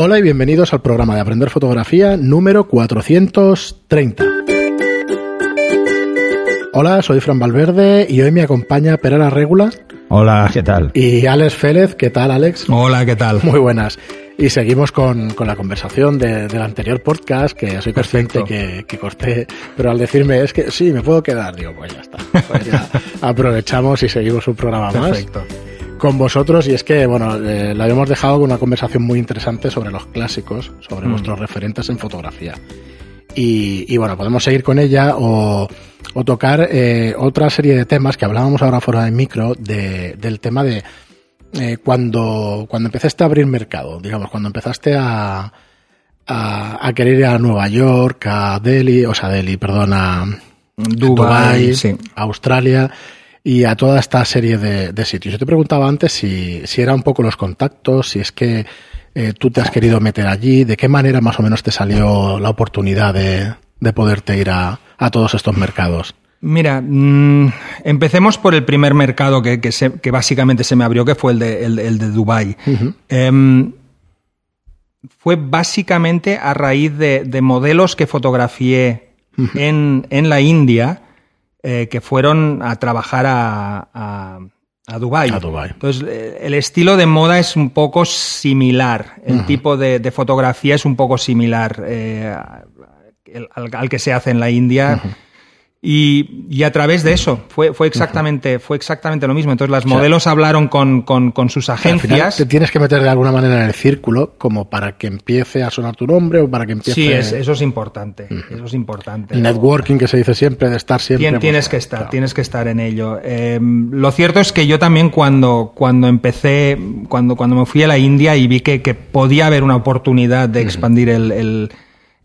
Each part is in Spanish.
Hola y bienvenidos al programa de Aprender Fotografía número 430. Hola, soy Fran Valverde y hoy me acompaña Perera Regula. Hola, ¿qué tal? Y Alex Félez, ¿qué tal Alex? Hola, ¿qué tal? Muy buenas. Y seguimos con, con la conversación de- del anterior podcast, que soy consciente que, que corté, pero al decirme es que sí, me puedo quedar, digo, pues ya está. Pues ya aprovechamos y seguimos un programa más Perfecto. Con vosotros y es que, bueno, eh, la habíamos dejado con una conversación muy interesante sobre los clásicos, sobre Mm. vuestros referentes en fotografía. Y, y, bueno, podemos seguir con ella o, o tocar eh, otra serie de temas que hablábamos ahora fuera de micro de, del tema de eh, cuando, cuando empezaste a abrir mercado, digamos, cuando empezaste a, a, a querer ir a Nueva York, a Delhi, o sea, Delhi, perdón, a sí. Australia y a toda esta serie de, de sitios. Yo te preguntaba antes si, si era un poco los contactos, si es que eh, tú te has querido meter allí, de qué manera más o menos te salió la oportunidad de, de poderte ir a, a todos estos mercados. Mira, mm, empecemos por el primer mercado que, que se- que básicamente se me abrió, que fue el de, el, el de Dubái. Em, fue básicamente a raíz de, de modelos que fotografié en, en la India, eh, que fueron a trabajar a, a, a Dubái. A Dubái. Entonces, eh, el estilo de moda es un poco similar, el tipo de, de fotografía es un poco similar eh, al, al- al que se hace en la India. Y, y a través de eso fue, fue, exactamente, fue exactamente lo mismo. Entonces, las modelos hablaron con, con- con sus Al final agencias. te tienes que meter de alguna manera en el círculo como para que empiece a sonar tu nombre o para que empiece Sí, es- eso es importante. Eso es importante. el networking que se dice siempre, de estar siempre. Tien- pues, tienes que estar, claro. tienes que estar en ello. Eh, lo cierto es que yo también cuando, cuando empecé, cuando, cuando me fui a la India y vi que, que podía haber una oportunidad de expandir el, el-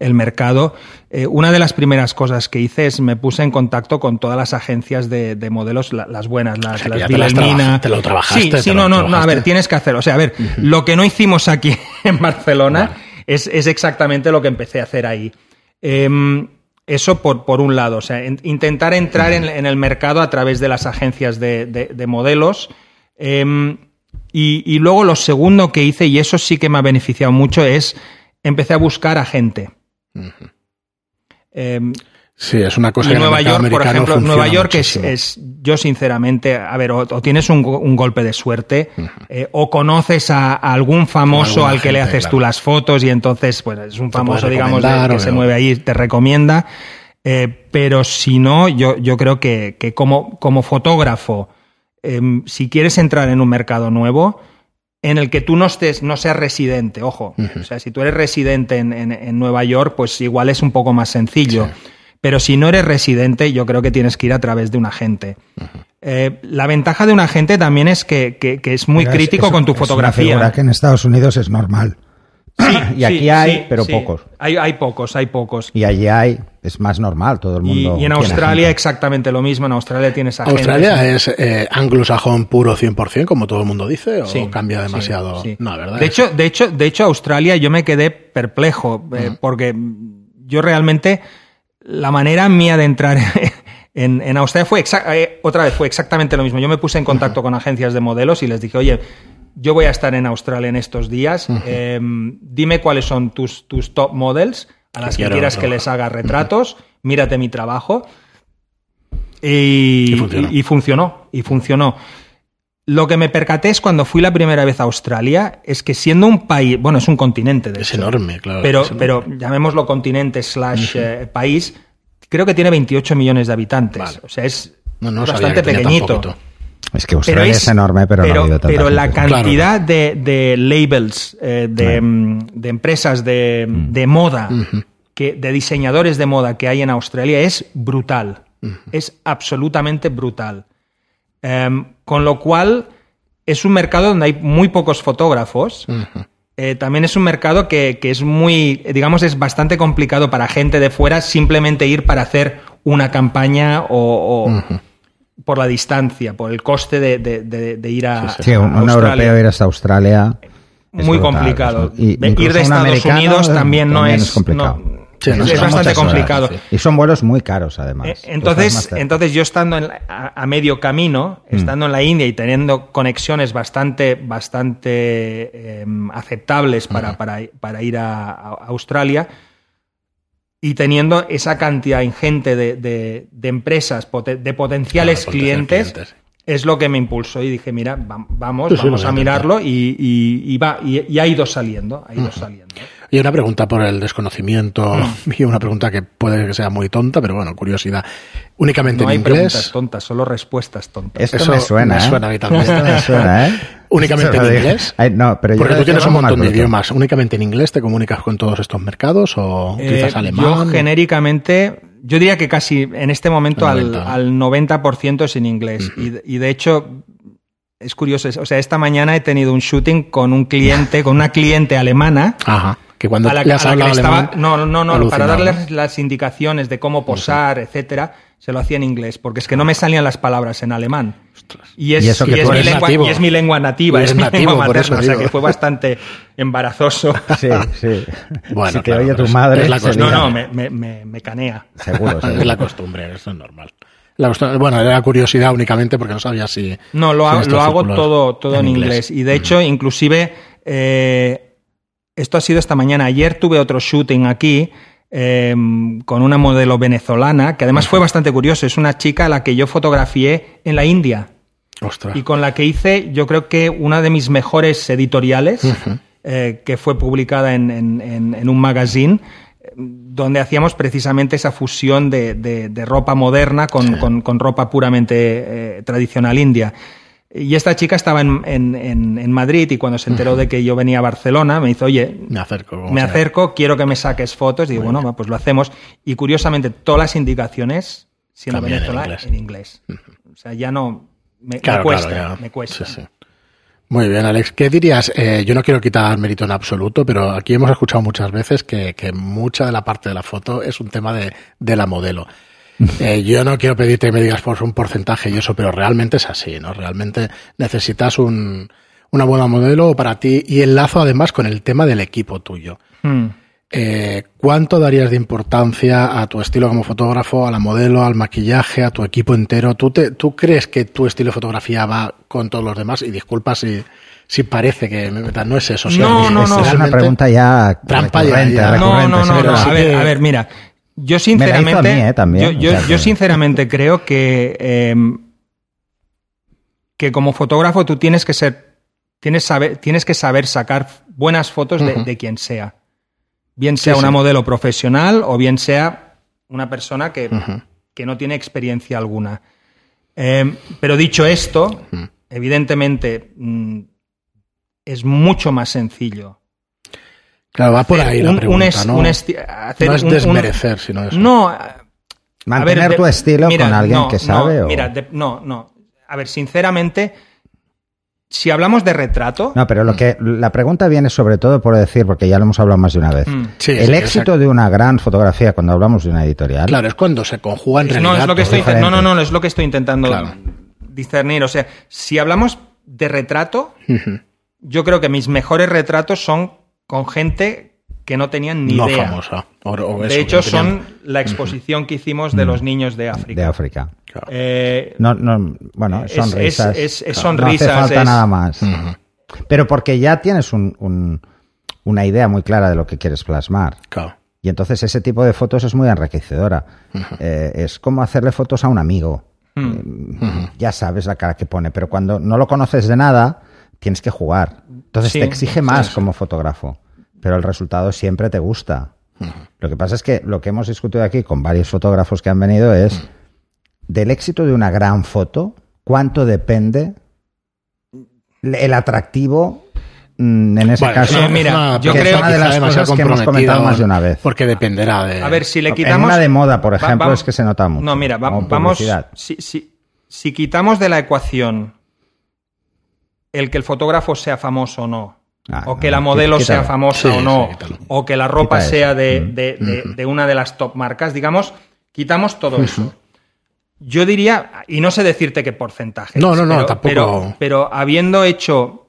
el mercado, eh, una de las primeras cosas que hice es me puse en contacto con todas las agencias de, de modelos, la- las buenas, las, O sea, las te las te lo trabajaste, Sí, sí, no, no, no, a ver, tienes que hacerlo. O sea, a ver, lo que no hicimos aquí en Barcelona es, es exactamente lo que empecé a hacer ahí. Em, eso por, por un lado, o sea, en- intentar entrar en, en el mercado a través de las agencias de, de- de modelos. Em, y, y luego lo segundo que hice, y eso sí que me ha beneficiado mucho, es empecé a buscar a gente. Em, Sí, es una cosa y que en el Nueva York, por ejemplo, Nueva York es, yo sinceramente, a ver, o, o tienes un, go- un golpe de suerte, eh, o conoces a, a algún famoso al que le haces claro. tú las fotos y entonces, pues es un famoso, digamos, de- que o se mueve ahí, te recomienda. Eh, pero si no, yo, yo creo que, que como, como fotógrafo, em, si quieres entrar en un mercado nuevo, en el que tú no estés, no seas residente, ojo. O sea, si tú eres residente en, en- en Nueva York, pues igual es un poco más sencillo. Pero si no eres residente, yo creo que tienes que ir a través de un agente. Eh, la ventaja de un agente también es que, que- que es muy crítico es- con tu es una fotografía. figura que en Estados Unidos es normal. y aquí Sí, hay, sí, pero sí. pocos. Hay, hay pocos, hay pocos. Y allí hay, es más normal, todo el Y, mundo. y en tiene Australia exactamente lo mismo. En Australia tienes agentes. ¿Australia es eh, anglosajón puro 100%, como todo el mundo dice, o Sí, cambia sí, demasiado? sí. No, ¿verdad? De hecho, de hecho, de hecho, Australia yo me quedé perplejo eh, porque yo realmente la manera mía de entrar en, en Australia fue eh, otra vez fue exactamente lo mismo. Yo me puse en contacto con agencias de modelos y les dije, oye, yo voy a estar en Australia en estos días. eh, dime cuáles son tus, tus top models a las que quieras que les haga retratos. Mírate mi trabajo. Y, Y funcionó. y- y funcionó, y funcionó. Lo que me percaté es cuando fui la primera vez a Australia, es que siendo un país, bueno, es un continente, de es hecho, enorme, claro. pero, enorme. pero llamémoslo continente slash eh, país, creo que tiene 28 millones de habitantes. Vale. O sea, es no, no sabía bastante que tenía tan pequeñito. Es que Australia es, enorme, pero, no ha habido tanta pero la gente. cantidad de, de labels, eh, de, mm, de empresas de, de moda, que, de diseñadores de moda que hay en Australia es brutal. Es absolutamente brutal. Em, con lo cual, es un mercado donde hay muy pocos fotógrafos. Eh, también es un mercado que, que es muy, digamos, es bastante complicado para gente de fuera simplemente ir para hacer una campaña o, o por la distancia, por el coste de, de- de- de ir a, Sí, un, a un Australia. europeo ir hasta Australia. es Muy brutal, complicado. es- y Ve- ir de un Estados americano Unidos también no también es, complicado. no- es, bastante complicado. Y son vuelos muy caros, además. Eh, entonces, entonces yo estando a, medio camino, mm. estando en la India y teniendo conexiones bastante, bastante em, aceptables para, para, ir a, Australia, y teniendo esa cantidad ingente de, empresas, de potenciales clientes, es lo que me impulsó y dije, mira, vamos, vamos a mirarlo y, va, y, ha ido saliendo, ha ido saliendo. Y una pregunta por el desconocimiento, y una pregunta que puede que sea muy tonta, pero bueno, curiosidad. ¿Únicamente no en hay inglés? preguntas tontas, solo respuestas tontas. Esto Eso me suena, me ¿eh? suena a mí también. Esto me suena, ¿eh? ¿Únicamente en inglés? no, pero Porque tú tienes un montón de idiomas. ¿Únicamente en inglés te comunicas con todos estos mercados o eh, utilizas alemán? Yo genéricamente, yo diría que casi en este momento al, 90% es en inglés. y, y de hecho, es curioso, o sea, esta mañana he tenido un shooting con un cliente, con una cliente alemana. Ajá que cuando a la, le estaba, no, no, no, para darles las indicaciones de cómo posar, etcétera, se lo hacía en inglés, porque es que no me salían las palabras en alemán. Y es, eso y es, mi, lengua, y es mi lengua nativa, es mi lengua materna, o sea que fue bastante embarazoso. Sí, sí. Bueno, si te oye tu madre, no, no, me, me, me, canea. Seguro, seguro. Es la costumbre, eso es normal. La, bueno, era curiosidad únicamente porque no sabía si. No, lo, hago, lo hago todo, todo en, inglés. Y de hecho, inclusive, eh, esto ha sido esta mañana. Ayer tuve otro shooting aquí em, con una modelo venezolana, que además fue bastante curioso. Es una chica a la que yo fotografié en la India. Y con la que hice, yo creo que una de mis mejores editoriales, eh, que fue publicada en, un magazine, donde hacíamos precisamente esa fusión de, ropa moderna con, ropa puramente eh, tradicional india. Y esta chica estaba en, en, Madrid y cuando se enteró de que yo venía a Barcelona me dice, oye, me acerco, me acerco quiero que me saques fotos. Y digo, bueno, pues lo hacemos. Y curiosamente, todas las indicaciones, siendo venezolana, en inglés. O sea, ya no... Me, cuesta, me cuesta. Muy bien, Alex. ¿Qué dirías? Eh, yo no quiero quitar mérito en absoluto, pero aquí hemos escuchado muchas veces que, que mucha de la parte de la foto es un tema de, de la modelo. Eh, yo no quiero pedirte que me digas por un porcentaje y eso, pero realmente es así, ¿no? Realmente necesitas un, una buena modelo para ti y enlazo además con el tema del equipo tuyo. Hmm. Eh, ¿Cuánto darías de importancia a tu estilo como fotógrafo, a la modelo, al maquillaje, a tu equipo entero? ¿Tú, te, ¿Tú crees que tu estilo de fotografía va con todos los demás? Y disculpa si, si parece que no es eso. no, no, no. Es una pregunta ya trampa ya, No, no, no. A ver, a ver, mira. Yo sinceramente, ¿eh? yo, sinceramente creo que, em, que como fotógrafo tú tienes que ser, tienes, saber, tienes que saber sacar buenas fotos de, quien sea. Bien sea una modelo profesional o bien sea una persona que, que no tiene experiencia alguna. Em, pero dicho esto, evidentemente mm, es mucho más sencillo Claro, va por ahí la pregunta, ¿no? no es desmerecer, sino eso. No. Mantener tu estilo con alguien que sabe. No, Mira, no, no. A ver, sinceramente, si hablamos de retrato. No, pero lo que la pregunta viene sobre todo por decir, porque ya lo hemos hablado más de una vez. Mm. el éxito de una gran fotografía cuando hablamos de una editorial. Claro, es cuando se conjuga en realidad. No, es lo que estoy, no, no, no, es lo que estoy intentando discernir. O sea, si hablamos de retrato, yo creo que mis mejores retratos son con gente que no tenían ni no idea. famosa. de hecho, son la exposición que hicimos de los niños de África. De África. Eh, no, no, bueno, sonrisas. Es, es, sonrisas. No hace falta nada más. Pero porque ya tienes un, una idea muy clara de lo que quieres plasmar. Claro. Y entonces ese tipo de fotos es muy enriquecedora. Eh, es como hacerle fotos a un amigo. Eh, ya sabes la cara que pone, pero cuando no lo conoces de nada, tienes que jugar. Entonces te exige más como fotógrafo, pero el resultado siempre te gusta. Lo que pasa es que lo que hemos discutido aquí con varios fotógrafos que han venido es del éxito de una gran foto, cuánto depende el atractivo mm, en ese caso. mira, yo creo que es una de las cosas que hemos comentado más de una vez. Porque dependerá de. A ver, si le quitamos. una de moda, por ejemplo, es que se nota mucho. No, mira, vamos. Si, si, si quitamos de la ecuación el que el fotógrafo sea famoso o no, ah, o que la modelo sea famosa o no, o que la ropa sea mm. de, una de las top marcas, digamos, quitamos todo eso. Yo diría, y no sé decirte qué porcentaje. No, no, no, tampoco. Pero, habiendo hecho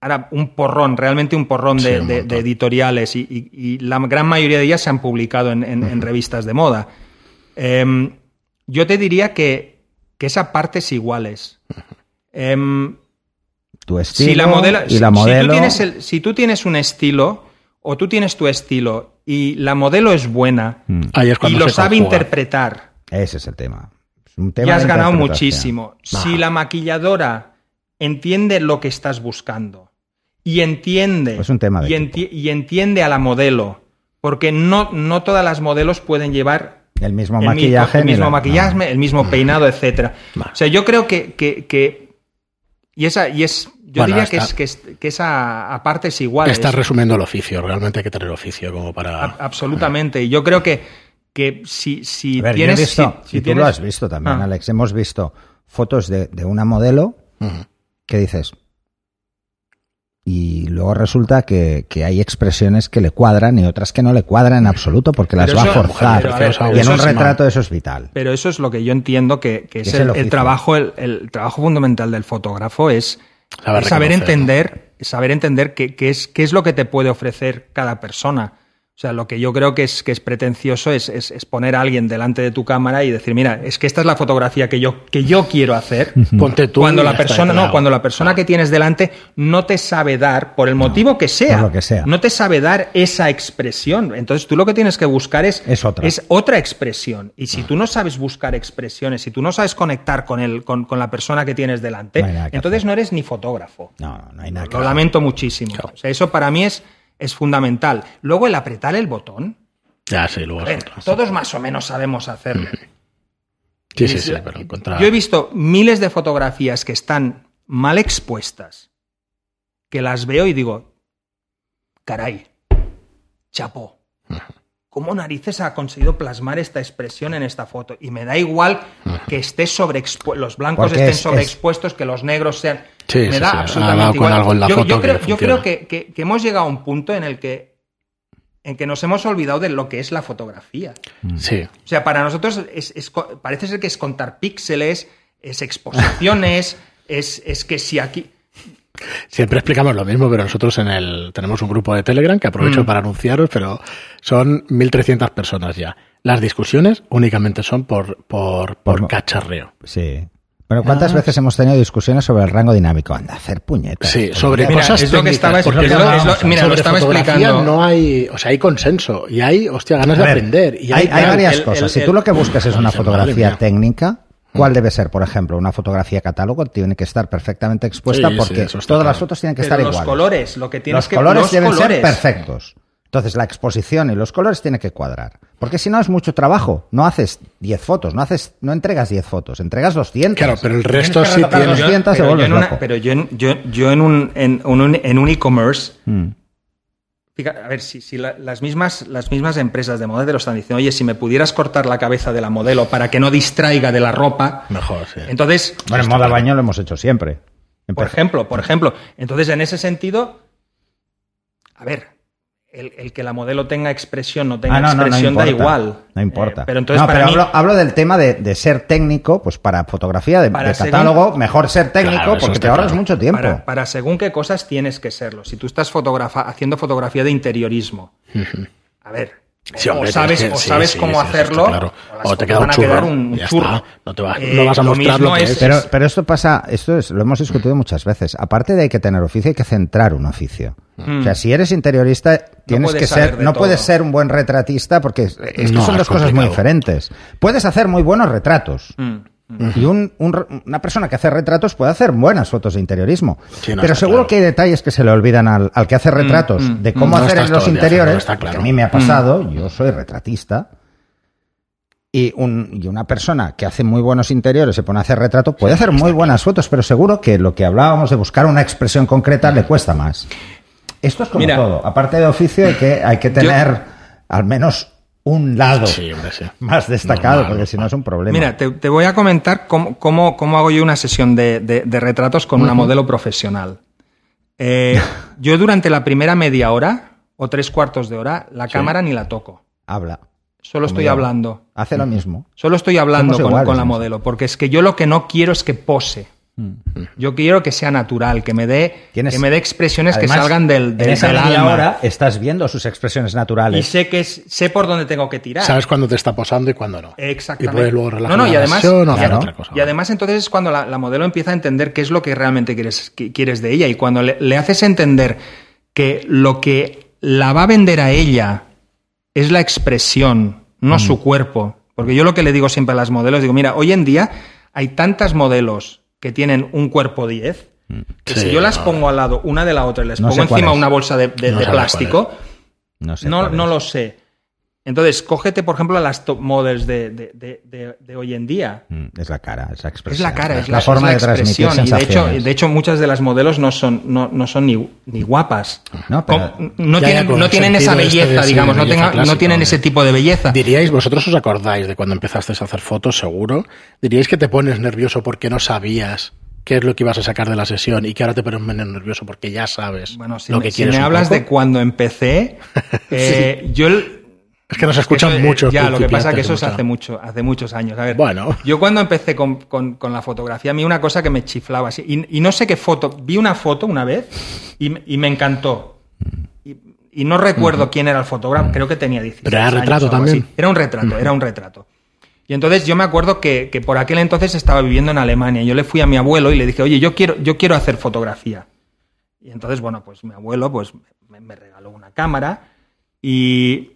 ahora un porrón, realmente un porrón Sí, de, un de- de editoriales y, y- y la gran mayoría de ellas se han publicado en, en- en revistas de moda. Em, yo te diría que, que esa partes iguales. Em, Tu estilo si la modelo, y si- la si modelo. tú tienes el- si tú tienes un estilo o tú tienes tu estilo y la modelo es buena Mm, es y lo sabe conjuga. interpretar, Ese es el tema. Es un tema ya de has ganado muchísimo. Si la maquilladora entiende lo que estás buscando y entiende, Es un tema de y, enti- y entiende a la modelo, porque no, no todas las modelos pueden llevar El mismo el, maquillaje. mismo, el mismo la- maquillaje, no. el mismo peinado, etcétera. Vale. O sea, yo creo que, que- que- y esa y es yo Bueno, diría que es que, es, que esa aparte es igual. Estás es- resumiendo el oficio, realmente hay que tener oficio como para... a- absolutamente. Y yo creo que, que si, si A ver, yo tienes visto, si- tú tienes- lo has visto también, Ah. Alex. Hemos visto fotos de, de una modelo que dices. Y luego resulta que, que hay expresiones que le cuadran y otras que no le cuadran en absoluto porque las va a forzar. pero, a ver, y en eso un es- retrato eso es vital. Pero eso es lo que yo entiendo que, que es, Es el, el el oficio. trabajo, el, el trabajo fundamental del fotógrafo es Saber es saber entender, saber entender qué, qué es, qué es lo que te puede ofrecer cada persona. O sea, lo que yo creo que es, que es pretencioso es, es- es poner a alguien delante de tu cámara y decir, mira, es que esta es la fotografía que yo, que yo quiero hacer. Ponte tú cuando la persona, no, cuando la persona que tienes delante no te sabe dar, por el motivo que sea, por lo que sea. no te sabe dar esa expresión. Entonces tú lo que tienes que buscar es, Es otra. otra expresión. Y si tú no sabes buscar expresiones, si tú no sabes conectar con, el, con, con la persona que tienes delante, No entonces hacer. no eres ni fotógrafo. No, no, no hay nada que Lo hacer. lamento muchísimo. O sea, eso para mí es, es fundamental. Luego el apretar el botón. Ya, sí, luego ver, todos más o menos sabemos hacerlo. Sí, sí, sí, pero encontrar... Yo he visto miles de fotografías que están mal expuestas, que las veo y digo, caray, chapo, ¿cómo narices ha conseguido plasmar esta expresión en esta foto? Y me da igual que esté sobreexpu- los blancos Porque estén es- es- sobreexpuestos, que los negros sean... Sí, me sí, da sí, ha absolutamente dado con igual. algo en la yo, foto yo que creo, yo funciona. creo que, que- que hemos llegado a un punto en el que en que nos hemos olvidado de lo que es la fotografía. Sí, O sea, para nosotros es, es parece ser que es contar píxeles, es exposiciones, es, es que si aquí... Siempre explicamos lo mismo, pero nosotros en el tenemos un grupo de Telegram que aprovecho Mm. para anunciaros, pero son 1.300 personas ya. Las discusiones únicamente son por, por, por Por- cacharreo. Sí. Pero ¿cuántas veces hemos tenido discusiones sobre el rango dinámico? Anda, hacer puñetas. Sí, sobre Mira, cosas es lo que técnicas, estaba- porque es lo- no, es lo- mira, lo estaba explicando. No hay, o sea, hay consenso y hay, hostia, ganas de aprender. Y hay, varias el- cosas. el- si tú lo que buscas es una fotografía mía. técnica, ¿cuál debe ser? Por ejemplo, una fotografía catálogo tiene que estar perfectamente expuesta Sí, porque todas las fotos tienen que Pero estar los iguales. colores, lo que tienes los que... colores los deben colores. ser perfectos. Entonces la exposición y los colores tienen que cuadrar. Porque si no es mucho trabajo. No haces 10 fotos, no haces, no entregas 10 fotos, entregas 200. Claro, pero el Tienes resto sí tiene- Yo- 200 se pero, yo vuelves en una- loco. pero yo en, yo, yo en un, en un, en un e-commerce, Mm. a ver, si, si la- las, mismas, las mismas empresas de moda te lo están diciendo, oye, si me pudieras cortar la cabeza de la modelo para que no distraiga de la ropa, Mejor, sí. entonces, Bueno, en moda baño lo hemos hecho siempre. por ejemplo, por ejemplo, entonces en ese sentido, a ver, el, el que la modelo tenga expresión no tenga Ah, no, no, no expresión da igual. No importa. Eh, pero entonces No, para pero mí, hablo, hablo del tema de, de ser técnico, pues para fotografía de, Para de según- catálogo, mejor ser técnico Claro, porque te ahorras claro. mucho tiempo. Para, para según qué cosas tienes que serlo. Si tú estás fotografa- haciendo fotografía de interiorismo, a ver, Sí, o sabes, que- o sabes sí, cómo sí, hacerlo, claro. O te queda un churro, un. No te va- Eh, no vas a mostrar lo que es. Pero, es- pero esto pasa, esto es, lo hemos discutido muchas veces. Aparte de hay que tener oficio, hay que centrar un oficio. O sea, si eres interiorista, tienes Mm. puedes que ser, no todo. puedes ser un buen retratista porque es- es que No, son es dos cosas muy diferentes. Puedes hacer muy buenos retratos. Mm. Y un- un una persona que hace retratos puede hacer buenas fotos de interiorismo. Sí, no, pero seguro claro. que hay detalles que se le olvidan al, al que hace retratos mm, de cómo No hacer los día interiores. claro. a mí me ha pasado, yo soy retratista. Y, un, y una persona que hace muy buenos interiores se pone a hacer retrato, puede hacer muy buenas fotos, pero seguro que lo que hablábamos de buscar una expresión concreta le cuesta más. Esto es como Mira. todo. Aparte de oficio, hay que, hay que tener al menos un lado Sí, hombre, sí. más destacado, Normal, porque si no es un problema. Mira, te, te voy a comentar cómo, cómo- cómo hago yo una sesión de, de- de retratos con una modelo profesional. Eh, yo durante la primera media hora o tres cuartos de hora, la cámara ni la toco. Habla. Solo estoy yo. hablando. Hace lo mismo. Solo estoy hablando Somos con, iguales con la modelo, porque es que yo lo que no quiero es que pose. Yo quiero que sea natural, que me dé, que me dé expresiones Además, que salgan del, del, en esa del alma. hora estás viendo sus expresiones Y naturales. sé que es- sé por dónde tengo que tirar. Sabes cuándo te está posando y cuándo no. Exactamente. Y puedes luego relajar No, no, y la además- sesión o y hacer además- otra cosa. Y además entonces es cuando la, la modelo empieza a entender qué es lo que realmente quieres, que- quieres de ella. Y cuando le, le haces entender que lo que la va a vender a ella es la expresión, no Mm. su cuerpo. Porque yo lo que le digo siempre a las modelos, digo, mira, hoy en día hay tantas modelos que tienen un cuerpo 10, que Sí, si yo las no. pongo al lado una de la otra y les No pongo encima una bolsa de, de- No plástico, No no, lo sé. Entonces, cógete, por ejemplo, las top models de, de- de- de- de hoy en día. Mm, Es la cara, es la Es expresión. la cara, es la, la forma es de la transmitir expresión. Y de hecho, sensaciones. de hecho, muchas de las modelos no son, no, no son ni, ni guapas. No, pero- no tienen, no tienen esa este de belleza, digamos, no, belleza tenga- no tienen hombre. ese tipo de belleza. Diríais, vosotros os acordáis de cuando empezasteis a hacer fotos, seguro. Diríais que te pones nervioso porque no sabías qué es lo que ibas a sacar de la sesión y que ahora te pones menos nervioso porque ya sabes Bueno, si lo me, que si quieres. me un hablas poco. de cuando empecé, eh, yo... el- Es que nos escuchan eso, muchos. Ya, lo que pasa es que eso es hace, mucho, hace muchos años. A ver, Bueno. yo cuando empecé con, con- con la fotografía, a mí una cosa que me chiflaba así, y, y no sé qué foto, vi una foto una vez y, me- y me encantó. Y, y no recuerdo quién era el fotógrafo, creo que tenía 16 Pero era retrato también. Era un retrato, era un retrato. Y entonces yo me acuerdo que, que por aquel entonces estaba viviendo en Alemania. Yo le fui a mi abuelo y le dije, oye, yo quiero, yo quiero hacer fotografía. Y entonces, bueno, pues mi abuelo pues, me, me regaló una cámara y,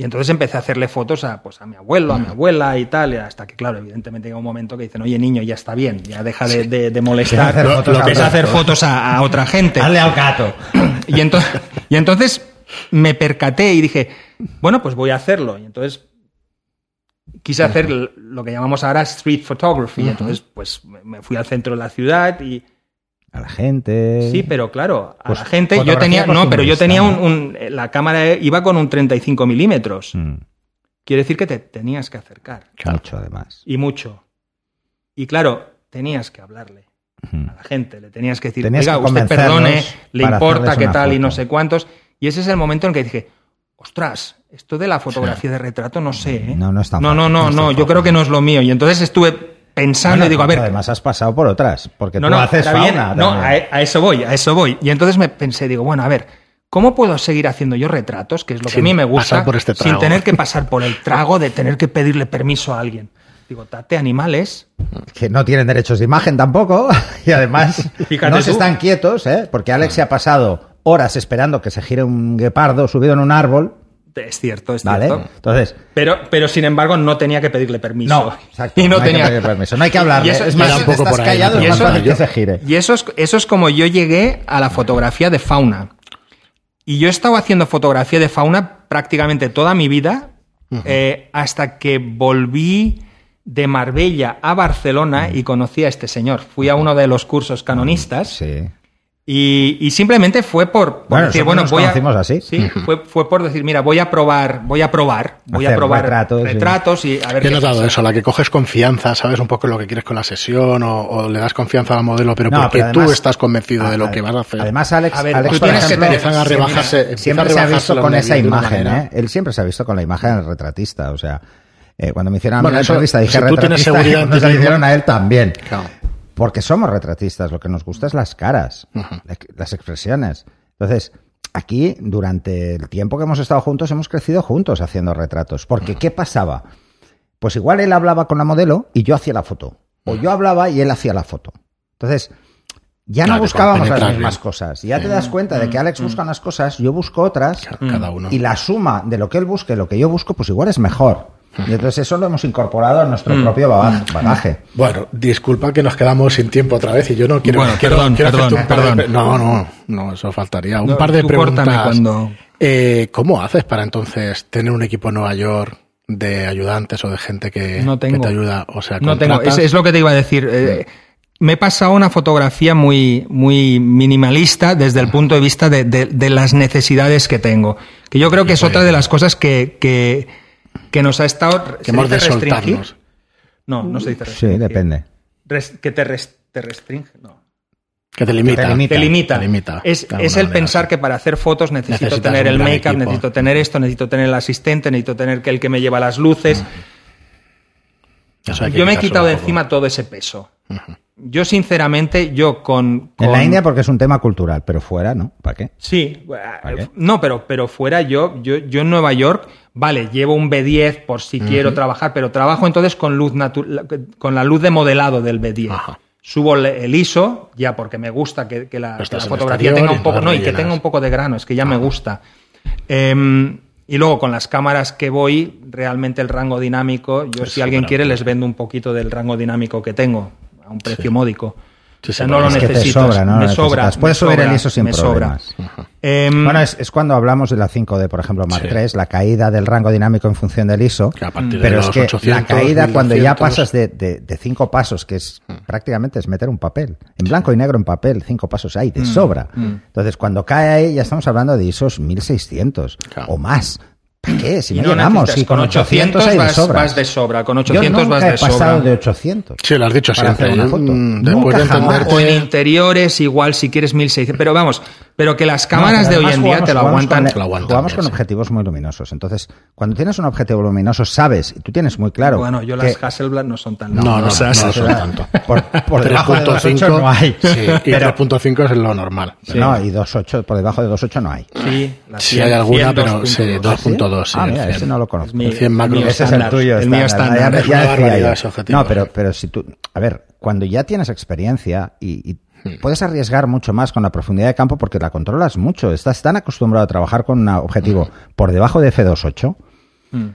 y entonces empecé a hacerle fotos a, pues, a mi abuelo, a mi abuela y tal, y hasta que, claro, evidentemente llega un momento que dicen, oye, niño, ya está bien, ya deja de, de- de molestar, hacer fotos lo que es hacer fotos a, a otra gente. Hazle al gato. Y entonces, y entonces me percaté y dije, bueno, pues voy a hacerlo. Y entonces quise hacer lo que llamamos ahora street photography. Entonces, pues me fui al centro de la ciudad y A la gente. sí, pero claro, a Pues, la gente yo tenía, no, pero yo tenía un, un- la cámara iba con un 35 milímetros. Mm, Quiere decir que te tenías que acercar Mucho, además. y mucho. Y claro, tenías que hablarle Mm. a la gente, le tenías que decir, Tenías oiga, que usted perdone, le importa qué tal y no sé cuántos. Y ese es el momento en que dije, ostras, esto de la fotografía de retrato no sé, ¿eh? No, no es tan No, no, no, no no, yo creo que no es lo mío. Y entonces estuve pensando Bueno, y digo, a ver, Además, has pasado por otras. Porque no, tú no, haces está bien, fauna. no, a, a eso voy, a eso voy. Y entonces me pensé, digo, bueno, a ver, ¿cómo puedo seguir haciendo yo retratos, que es lo que Sin a mí me gusta, por este sin tener que pasar por el trago de tener que pedirle permiso a alguien? Digo, tate animales, que no tienen derechos de imagen tampoco y además no se están quietos, ¿eh? porque Alex se ha pasado horas esperando que se gire un guepardo subido en un árbol, es cierto, es ¿vale? cierto. Entonces, Pero, pero sin embargo no tenía que pedirle permiso. no, exacto, Y no, hay que tenía pedir permiso, no hay que hablarle, eso- es más, un poco por Y eso- fácil que se gire. Y eso es, eso es como yo llegué a la fotografía de fauna. Y yo he estado haciendo fotografía de fauna prácticamente toda mi vida, eh, hasta que volví de Marbella a Barcelona y conocí a este señor. Fui a uno de los cursos canonistas Sí. Y, y simplemente fue por, por Bueno, decir, bueno, nos voy a, conocimos así. Sí, fue, fue por decir, mira, voy a probar, voy a probar, voy a Hacer probar retratos, sí. retratos y a ver Yo he qué notado eso, la que coges confianza, sabes un poco lo que quieres con la sesión o, o le das confianza al modelo, pero No, porque pero tú además- estás convencido de lo que vas a hacer. Además, Alex, A ver, Alex, tú por tienes que ejemplo, tener- empiezan a mira, rebajarse, siempre a se ha visto con esa imagen. ¿eh? Él siempre se ha visto con la imagen del retratista, o sea, eh, cuando me hicieron a mí Bueno, la entrevista dije si tú tienes retratista, seguridad y se la hicieron a él también. Claro. Porque somos retratistas, lo que nos gusta es las caras, la- las expresiones. Entonces, aquí, durante el tiempo que hemos estado juntos, hemos crecido juntos haciendo retratos. Porque, ¿qué pasaba? Pues igual él hablaba con la modelo y yo hacía la foto. O yo hablaba y él hacía la foto. Entonces, ya Claro, no buscábamos las mismas cosas. Ya te das cuenta de que Alex busca unas cosas, yo busco otras. Cada uno. Y la suma de lo que él busque y lo que yo busco, pues igual es mejor. Y entonces eso lo hemos incorporado a nuestro propio baba- bagaje. Bueno, disculpa que nos quedamos sin tiempo otra vez y yo no quiero. Bueno, quiero- perdón, quiero perdón, un par de perdón. no, no, no, eso faltaría. Un No, par de preguntas. cuando- Eh, ¿Cómo haces para entonces tener un equipo en Nueva York de ayudantes o de gente que, No tengo. que te ayuda? O sea, No tengo, es, lo que te iba a decir. Eh, me he pasado una fotografía muy, muy minimalista desde el punto de vista de, de- de las necesidades que tengo. Que yo creo que es otra de las cosas que, que, que nos ha estado... que ¿se hemos de soltarnos. No, no se dice Sí, restringir. depende. Res- que te, res- te restringe, no. Que te limita. te limita. Te limita. Te limita, Es, es el pensar sí. que para hacer fotos necesito Necesitas tener el make-up, necesito tener esto, necesito tener el asistente, necesito tener que el que me lleva las luces. Yo me he quitado de encima todo ese peso. Yo sinceramente, yo con, En la India porque es un tema cultural, pero fuera, ¿no? ¿Para qué? Sí, qué? no, pero, pero fuera yo, yo, yo en Nueva York, vale, llevo un B10 por si quiero trabajar, pero trabajo entonces con luz con la luz de modelado del B10. Ajá. Subo el- ISO, ya porque me gusta que, que la, que fotografía tenga un poco, no, y que tenga un poco de grano, es que ya me gusta. Em, y luego con las cámaras que voy, realmente el rango dinámico, yo Es si alguien quiere les vendo un poquito del rango dinámico que tengo, a un precio módico. Sí, o sea, sí, no lo es que te necesitas. sobra, ¿no? Me sobra. necesitas. Puedes me subir el ISO sin me sobra. problemas. Em, Bueno, es, es cuando hablamos de la 5D, por ejemplo, Mark Sí. 3, la caída del rango dinámico en función del ISO. Que a partir de pero es los que 800, la caída cuando ya 1200, pasas de, de- de cinco pasos, que es prácticamente es meter un papel, en blanco y negro en papel, cinco pasos hay, de sobra. Entonces, cuando cae ahí, ya estamos hablando de ISOs 1600 Claro. o más. ¿Para qué? Si no, si con 800 hay de sobra. vas de sobra, con Yo 800 nunca vas he de sobra. pasado de 800. Sí, lo has dicho siempre. hacer una foto. Mm, Nunca Después de. O en interiores, igual si quieres 1600. Pero vamos, pero que las cámaras No, de hoy en día te lo aguantan. con- Te lo aguantan jugamos bien, con sí. objetivos muy luminosos. Entonces, cuando tienes un objetivo luminoso, sabes, y tú tienes muy claro. Bueno, yo que- las Hasselblad no son tan No, no, no, no son tanto. Por, por debajo de 2.8 no hay. Sí, y pero, 3.5 es lo normal. No, y 2.8, por debajo de 2.8 no hay. Sí, Sí 100, hay alguna, 100, pero sí, 2.2. 2.2. sí, ah, el mira, 100. ese no lo conozco. Es mi- El 100 macro. el mío Ese es el tuyo. el mío estándar. estándar. Ya- Es ya una decía barbaridad yo. ese objetivo, No, pero, sí. pero si tú. A ver, cuando ya tienes experiencia y, y. puedes arriesgar mucho más con la profundidad de campo porque la controlas mucho. Estás tan acostumbrado a trabajar con un objetivo Hmm. por debajo de F2.8 Mm.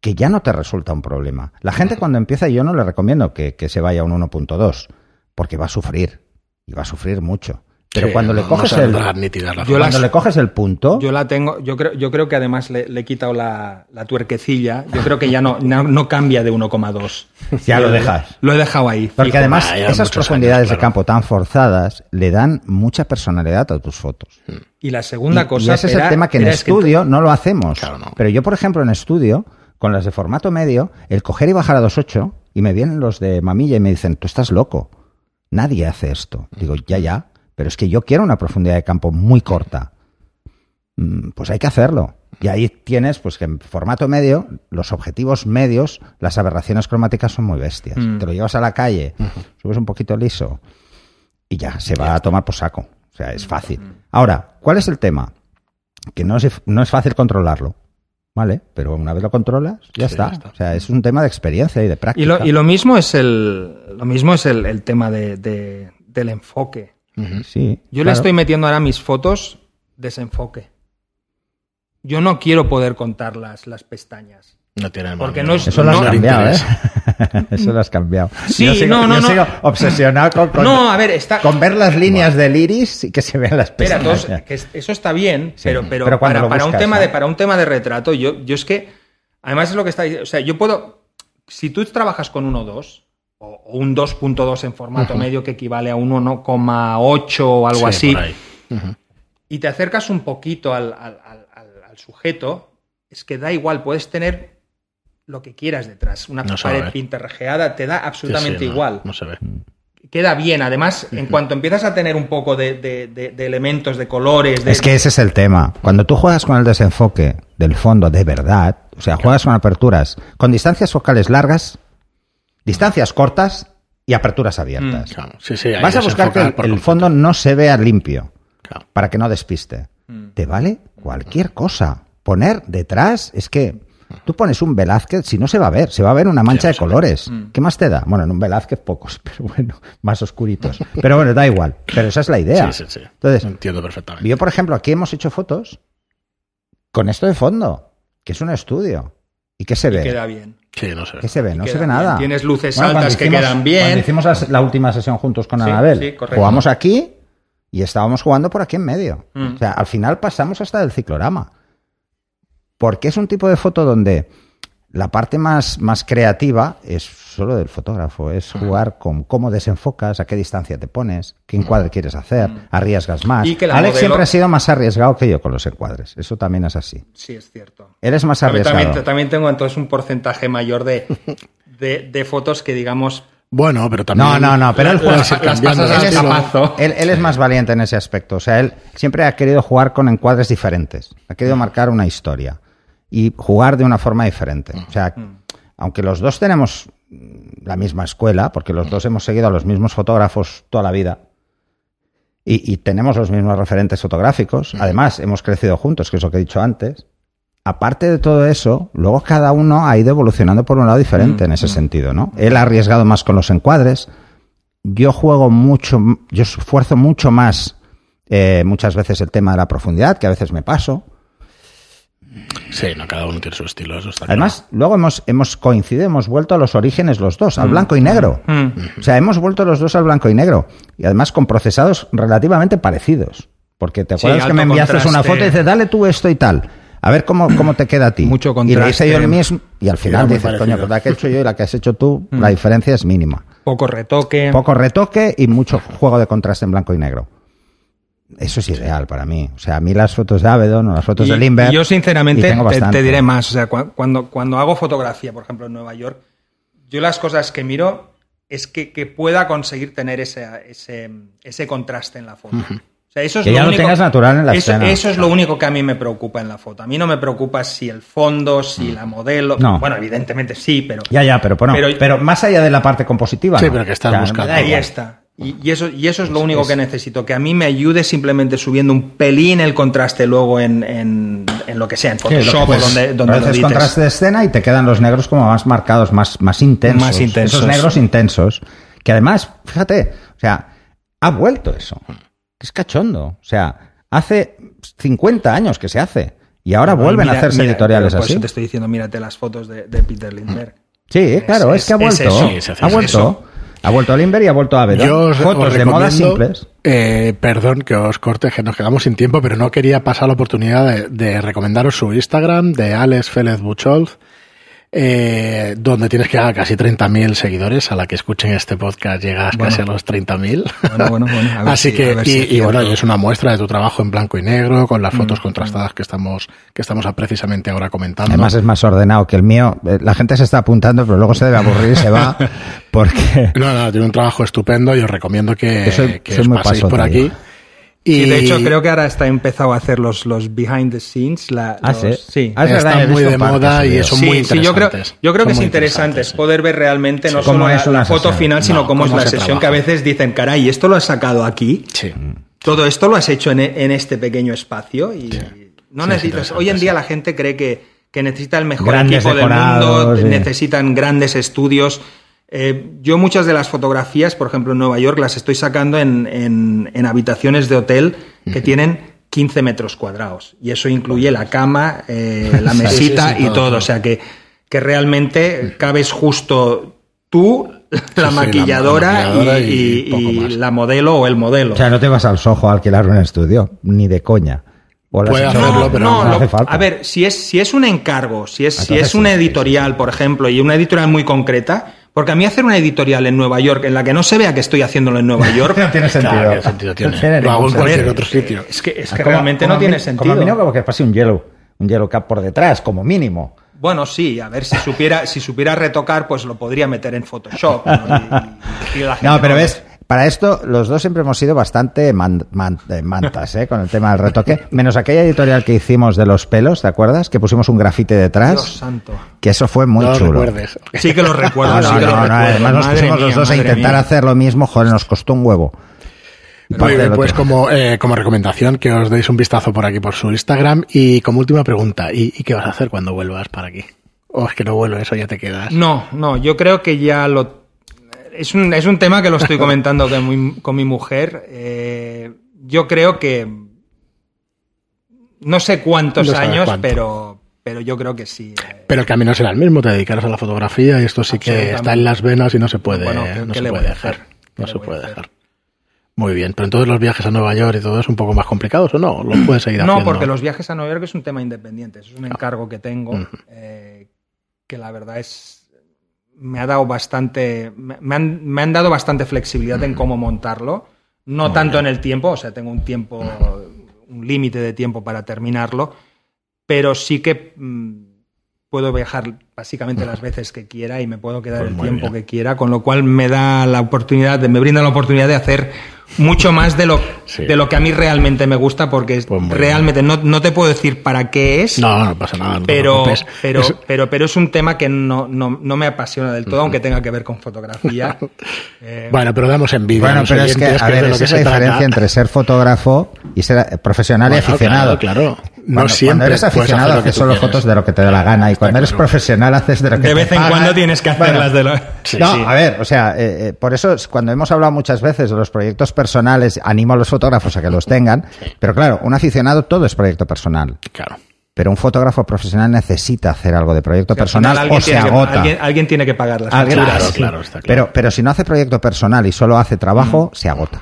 que ya no te resulta un problema. La gente cuando empieza, yo no le recomiendo que, que se vaya a un 1.2, porque va a sufrir, y va a sufrir mucho. Pero Sí, cuando le coges no el la las- cuando le coges el punto, Yo la tengo, yo creo, yo creo que además le, le he quitado la, la tuerquecilla. Yo creo que ya no, no, no cambia de 1,2. Ya lo dejas. Lo he dejado ahí. porque fijo. además Ah, esas profundidades años, de campo tan forzadas le dan mucha personalidad a tus fotos. Y la segunda y, cosa. y ese es el tema que en que- estudio no lo hacemos. Claro, no. Pero yo, por ejemplo, en estudio, con las de formato medio, el coger y bajar a 2.8, y me vienen los de mamilla y me dicen, tú estás loco. Nadie hace esto. Digo, ya, ya, pero es que yo quiero una profundidad de campo muy corta. Mm, Pues hay que hacerlo. Y ahí tienes, pues que en formato medio, los objetivos medios, las aberraciones cromáticas son muy bestias. Mm. Te lo llevas a la calle, subes un poquito liso y ya se va a tomar por saco. O sea, es fácil. Ahora, ¿cuál es el tema? Que no es, no es fácil controlarlo. ¿Vale? Pero una vez lo controlas, ya, Sí, está. ya está. O sea, es un tema de experiencia y de práctica. Y lo, y lo mismo es el, lo mismo es el, el tema de, de- del enfoque. Sí, Yo le estoy metiendo ahora mis fotos desenfoque. Yo no quiero poder contar las, las pestañas. No tiene Porque no es- Eso lo has no- cambiado, ¿eh? Eso lo has cambiado. Sí, Yo sigo- no, no, yo no. sigo obsesionado con, con- no, a ver, está. con ver las líneas del iris y que se vean las pestañas. todos- que es- eso está bien, Sí, pero, pero, pero para, un tema ¿no? de, para un tema de retrato, yo, yo es que, además es lo que está diciendo, o sea, yo puedo, si tú trabajas con 1.2 o, o un 2.2 en formato medio que equivale a un 1,8 o algo Sí, así, y te acercas un poquito al, al- al- al- al sujeto, es que da igual, puedes tener lo que quieras detrás, una No pared pintarrajeada, te da absolutamente sí, igual. No se ve. queda bien. Además, en cuanto empiezas a tener un poco de, de- de- de elementos, de colores, de, Es que ese es el tema. Cuando tú juegas con el desenfoque del fondo de verdad, o sea, juegas con aperturas, con distancias focales largas, distancias cortas y aperturas abiertas. Claro, sí, sí, hay Vas a buscar que el, fondo no se vea limpio Claro. para que no despiste. Mm. Te vale cualquier cosa. Poner detrás es que tú pones un Velázquez, si no se va a ver, se va a ver una mancha de colores. Mm. ¿Qué más te da? Bueno, en un Velázquez pocos, pero bueno, más oscuritos. Pero bueno, da igual. Pero esa es la idea. Sí, sí, sí. Entonces, Entiendo perfectamente. yo, por ejemplo, aquí hemos hecho fotos con esto de fondo, que es un estudio. ¿Y qué se y ve? queda bien. Sí, no se ve. ¿Qué se ve? No queda se ve bien. nada. Tienes luces Bueno, altas que hicimos- quedan bien. Cuando hicimos la, la última sesión juntos con Sí, Anabel, sí, correcto. jugamos aquí y estábamos jugando por aquí en medio. Mm. O sea, al final pasamos hasta del ciclorama. Porque es un tipo de foto donde la parte más, más creativa es solo del fotógrafo, es jugar con cómo desenfocas, a qué distancia te pones, qué encuadre quieres hacer, arriesgas más. Y que Alex modelo- siempre ha sido más arriesgado que yo con los encuadres, eso también es así. Sí, es cierto. Eres más También, arriesgado. también- también tengo entonces un porcentaje mayor de, de, de fotos que, digamos, Bueno, pero también. No, no, no, pero él juega. las- pasas. Él, él es más valiente en ese aspecto. O sea, él siempre ha querido jugar con encuadres diferentes. Ha querido marcar una historia y jugar de una forma diferente. O sea, aunque los dos tenemos mm, la misma escuela, porque los dos hemos seguido a los mismos fotógrafos toda la vida. Y, y tenemos los mismos referentes fotográficos. Además, hemos crecido juntos, que es lo que he dicho antes. Aparte de todo eso, luego cada uno ha ido evolucionando por un lado diferente en ese sentido, ¿no? Él ha arriesgado más con los encuadres. Yo juego mucho, yo esfuerzo mucho más eh, muchas veces el tema de la profundidad, que a veces me paso. Sí, no, cada uno tiene su estilo. Eso está Además, luego hemos, hemos coincidido, hemos vuelto a los orígenes los dos, al blanco y negro. O sea, hemos vuelto los dos al blanco y negro. Y además con procesados relativamente parecidos. Porque te Sí, acuerdas que me enviaste una contraste. foto y dices, dale tú esto y tal. A ver cómo, cómo te queda a ti. Mucho Y le contraste. hice yo el mismo. Y al final dices, coño, parecido. pues la que he hecho yo y la que has hecho tú, la diferencia es mínima. Poco retoque. Poco retoque y mucho juego de contraste en blanco y negro. Eso es ideal para mí. O sea, a mí las fotos de Avedon o las fotos Y- de Lindbergh. y yo, sinceramente, te, diré más. O sea, cua- cuando, cuando hago fotografía, por ejemplo, en Nueva York, yo las cosas que miro es que, que pueda conseguir tener ese, ese, ese contraste en la foto. O sea, eso es Que ya lo único, tengas natural en la eso, escena. eso es lo único que a mí me preocupa en la foto. A mí no me preocupa si el fondo, si la modelo. Mm. No. Bueno, evidentemente sí, pero. Ya, ya, pero, bueno, pero, Pero- más allá de la parte compositiva. Sí, ¿no? pero que estás Ya, buscando. Ahí está. Y, y eso, y eso es lo único que necesito, que a mí me ayude simplemente subiendo un pelín el contraste luego en, en, en lo que sea, en Sí, Photoshop puedes. o donde, donde lo haces edites. contraste de escena y te quedan los negros como más marcados, más, más intensos. Más intensos. Esos negros intensos. Que además, fíjate, o sea, ha vuelto eso. Es cachondo. O sea, hace 50 años que se hace. Y ahora Bueno, vuelven mira- a hacerse mira, editoriales pero por así. eso te estoy diciendo, mírate las fotos de, de Peter Lindbergh. Sí, claro, es, es- que ha es vuelto. eso, se hace ha eso. vuelto. Ha vuelto a Limber y ha vuelto a Avedon. Yo os, Fotos os de moda recomiendo, simples. eh, perdón que os corte, que nos quedamos sin tiempo, pero no quería pasar la oportunidad de, de recomendaros su Instagram de Alex Félez Bucholz, eh, donde tienes que llegar a casi 30.000 seguidores. A la que escuchen este podcast llegas Bueno. casi a los 30.000. Bueno, bueno, bueno, a ver Así si- que, a ver si y, bueno, y es una muestra de tu trabajo en blanco y negro, con las Mm, fotos contrastadas que estamos, que estamos precisamente ahora comentando. Además es más ordenado que el mío. Eh, La gente se está apuntando, pero luego se debe aburrir y se va. Porque No, no, tiene un trabajo estupendo y os recomiendo que, Yo soy- que soy os paséis por aquí. yo. Y de hecho creo que ahora está empezado a hacer los, los behind the scenes. La, Ah, los- sí. sí. Ah, es verdad, muy de moda y son Sí, muy sí, yo creo, interesantes. yo creo que es interesante interesantes, es poder ver realmente no cómo solo la, la foto final, sino No, cómo es la se sesión, que a veces dicen, caray, esto lo has sacado aquí, Sí. todo esto lo has hecho en, en este pequeño espacio y no Sí, necesitas. Hoy en sí. día la gente cree que, que necesita el mejor Grandes equipo del mundo, sí. necesitan grandes estudios. Eh, yo muchas de las fotografías, por ejemplo en Nueva York, las estoy sacando en, en- en habitaciones de hotel que tienen 15 metros cuadrados. Y eso incluye la cama, eh, la mesita sí, sí, y todo. O sea que, que realmente cabes justo tú, la sí, la maquilladora, maquilladora y, y y- poco y más. la modelo o el modelo. O sea, no te vas al Soho a alquilar un estudio, ni de coña. Puede no, hacerlo, pero no, no lo- hace falta. A ver, si es, si es un encargo, si es, si es una sí, sí, editorial, por ejemplo, y una editorial muy concreta, porque a mí hacer una editorial en Nueva York en la que no se vea que estoy haciéndolo en Nueva York, no tiene sentido. Claro, ¿qué sentido tiene? No tiene Lo hago en cualquier otro sitio. es que, es Ah, que como- realmente como no tiene sentido. Como mínimo, como que pase un yellow, un yellow cap por detrás, como mínimo. Bueno, sí, a ver, si supiera, si supiera retocar, pues lo podría meter en Photoshop. ¿no? Y- y- y la gente No, pero no- ves, para esto los dos siempre hemos sido bastante man- man- eh, mantas ¿eh? con el tema del retoque. Menos aquella editorial que hicimos de los pelos, ¿te acuerdas? Que pusimos un grafite detrás. Dios santo. Que eso fue muy no lo chulo. recuerdes. Sí que lo recuerdo, No, sí no, que lo recuerdo. además nos pusimos los dos a intentar mía. hacer lo mismo, joder, nos costó un huevo. Muy bien, pues como, eh, como recomendación que os deis un vistazo por aquí por su Instagram y como última pregunta, ¿y, y qué vas a hacer cuando vuelvas para aquí? O es que no vuelves, eso ya te quedas. No, no, yo creo que ya lo... Es un, es un tema que lo estoy comentando con mi, con mi mujer. Eh, yo creo que... No sé cuántos No años, cuánto. pero, pero yo creo que sí. eh. Pero el camino será el mismo, te dedicarás a la fotografía y esto sí que está en las venas y no se puede, Bueno, ¿qué- no se puede dejar. No se puede dejar. Muy bien, pero entonces los viajes a Nueva York y todo es un poco más complicados o no? ¿Lo puedes seguir haciendo? No, porque los viajes a Nueva York es un tema independiente. Es un encargo que tengo, eh, que la verdad es. Me ha dado bastante. Me han, me han dado bastante flexibilidad en cómo montarlo. No tanto en el tiempo, o sea, tengo un tiempo. un límite de tiempo para terminarlo. Pero sí que mm, puedo viajar básicamente las veces que quiera y me puedo quedar el tiempo que quiera, con lo cual me da la oportunidad, de, me brinda la oportunidad de hacer mucho más de lo, Sí. de lo que a mí realmente me gusta, porque es- Pues realmente no, no te puedo decir para qué es, No, no pasa nada. no pero, pero, Es- pero, pero es un tema que no, no, no me apasiona del todo, aunque tenga que ver con fotografía. Eh, Bueno, pero damos envidia. Bueno, pero es que, a de ver, lo esa que es la se trata. diferencia entre ser fotógrafo y ser profesional y Bueno, aficionado. Claro, claro. No Cuando, siempre. cuando eres hacer aficionado que haces solo quieres. fotos de lo que te da la gana y cuando eres claro. profesional haces de lo que de te vez en pagan. cuando tienes que Bueno, hacerlas de lo... Sí, no, sí. a ver, o sea, eh, eh, por eso es cuando hemos hablado muchas veces de los proyectos personales, animo a los fotógrafos a que los tengan, pero claro, un aficionado todo es proyecto personal, Claro. pero un fotógrafo profesional necesita hacer algo de proyecto personal o se que- agota. alguien, alguien tiene que pagar las facturas. Claro, claro, está claro. Pero, pero si no hace proyecto personal y solo hace trabajo, se agota.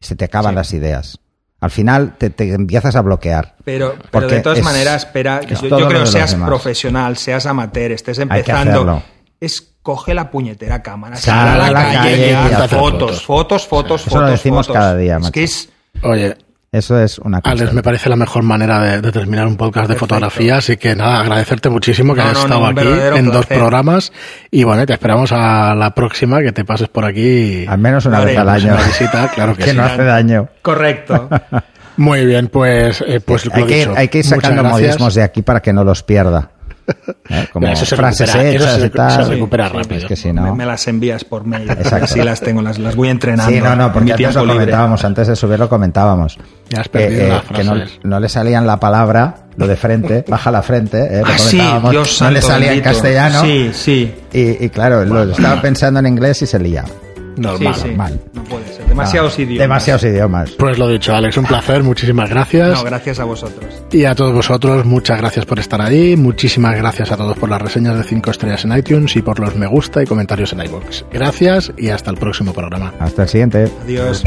Se te acaban las ideas. Al final te, te empiezas a bloquear. Pero, de todas es- maneras, espera, es yo, creo que seas demás. profesional, seas amateur, estés que empezando, hacerlo. es coge la puñetera cámara, Sal a la, calle, y haz hacer fotos, fotos. fotos, fotos, Eso fotos, lo decimos fotos. cada día, Es macho. que es, Oye, Eso es una cosa. Alex, me parece la mejor manera de, de terminar un podcast de fotografía, así que nada, agradecerte muchísimo que No, hayas no, estado aquí en dos programas y bueno, te esperamos a la próxima que te pases por aquí. Al menos una vez al año. una visita, claro que que sí. no hace daño. correcto. Muy bien, pues, eh, pues lo hay, que, dicho, hay que ir sacando modismos de aquí para que no los pierda. ¿Eh? Como Eso se frases recupera, eso hechas se- y tal. se recupera Sí, rápido. Es que si me, no... me las envías por mail, Exacto. así las tengo, las, las voy entrenando. Sí, no, no, porque mi antes lo libre. comentábamos, antes de subirlo comentábamos. Ya has perdido que, eh, las que no, no le salían la palabra, lo de frente, baja la frente, eh, lo Ah, sí, Dios no le santo salía bendito. en castellano Sí, sí. y, y claro, lo estaba pensando en inglés y se lía. Normal. sí, sí. normal. No puede ser. Demasiados Ah, idiomas. Demasiados idiomas. Pues lo dicho, Alex, un placer, muchísimas gracias. No, gracias a vosotros. Y a todos vosotros, muchas gracias por estar ahí. Muchísimas gracias a todos por las reseñas de 5 estrellas en iTunes y por los me gusta y comentarios en iVoox. Gracias y hasta el próximo programa. Hasta el siguiente. Adiós.